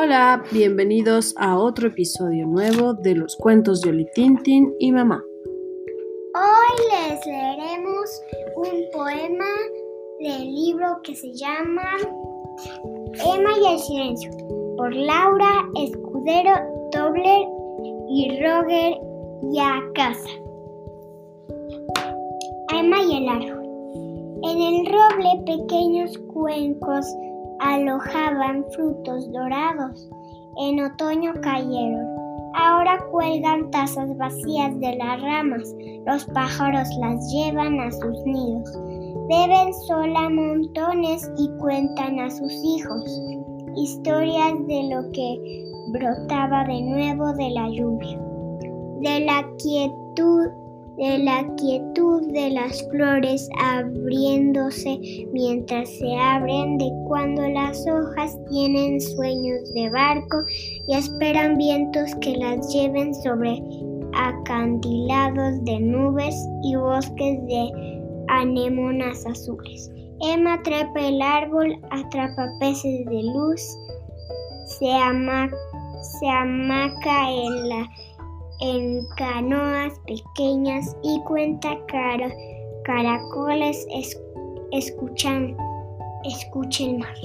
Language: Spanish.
Hola, bienvenidos a otro episodio nuevo de los cuentos de Oli Tintin y Mamá. Hoy les leeremos un poema del libro que se llama Emma y el silencio por Laura Escudero Tobler y Roger Yacasa. Emma y el árbol. En el roble pequeños cuencos alojaban frutos dorados. En otoño cayeron. Ahora cuelgan tazas vacías de las ramas. Los pájaros las llevan a sus nidos. Beben sola montones y cuentan a sus hijos historias de lo que brotaba de nuevo de la lluvia, de la quietud de la quietud de las flores abriéndose mientras se abren, de cuando las hojas tienen sueños de barco y esperan vientos que las lleven sobre acantilados de nubes y bosques de anémonas azules. Emma trepa el árbol, atrapa peces de luz, se, ama, se amaca en la canoas pequeñas y cuenta caracoles escuchan, escucha el mar.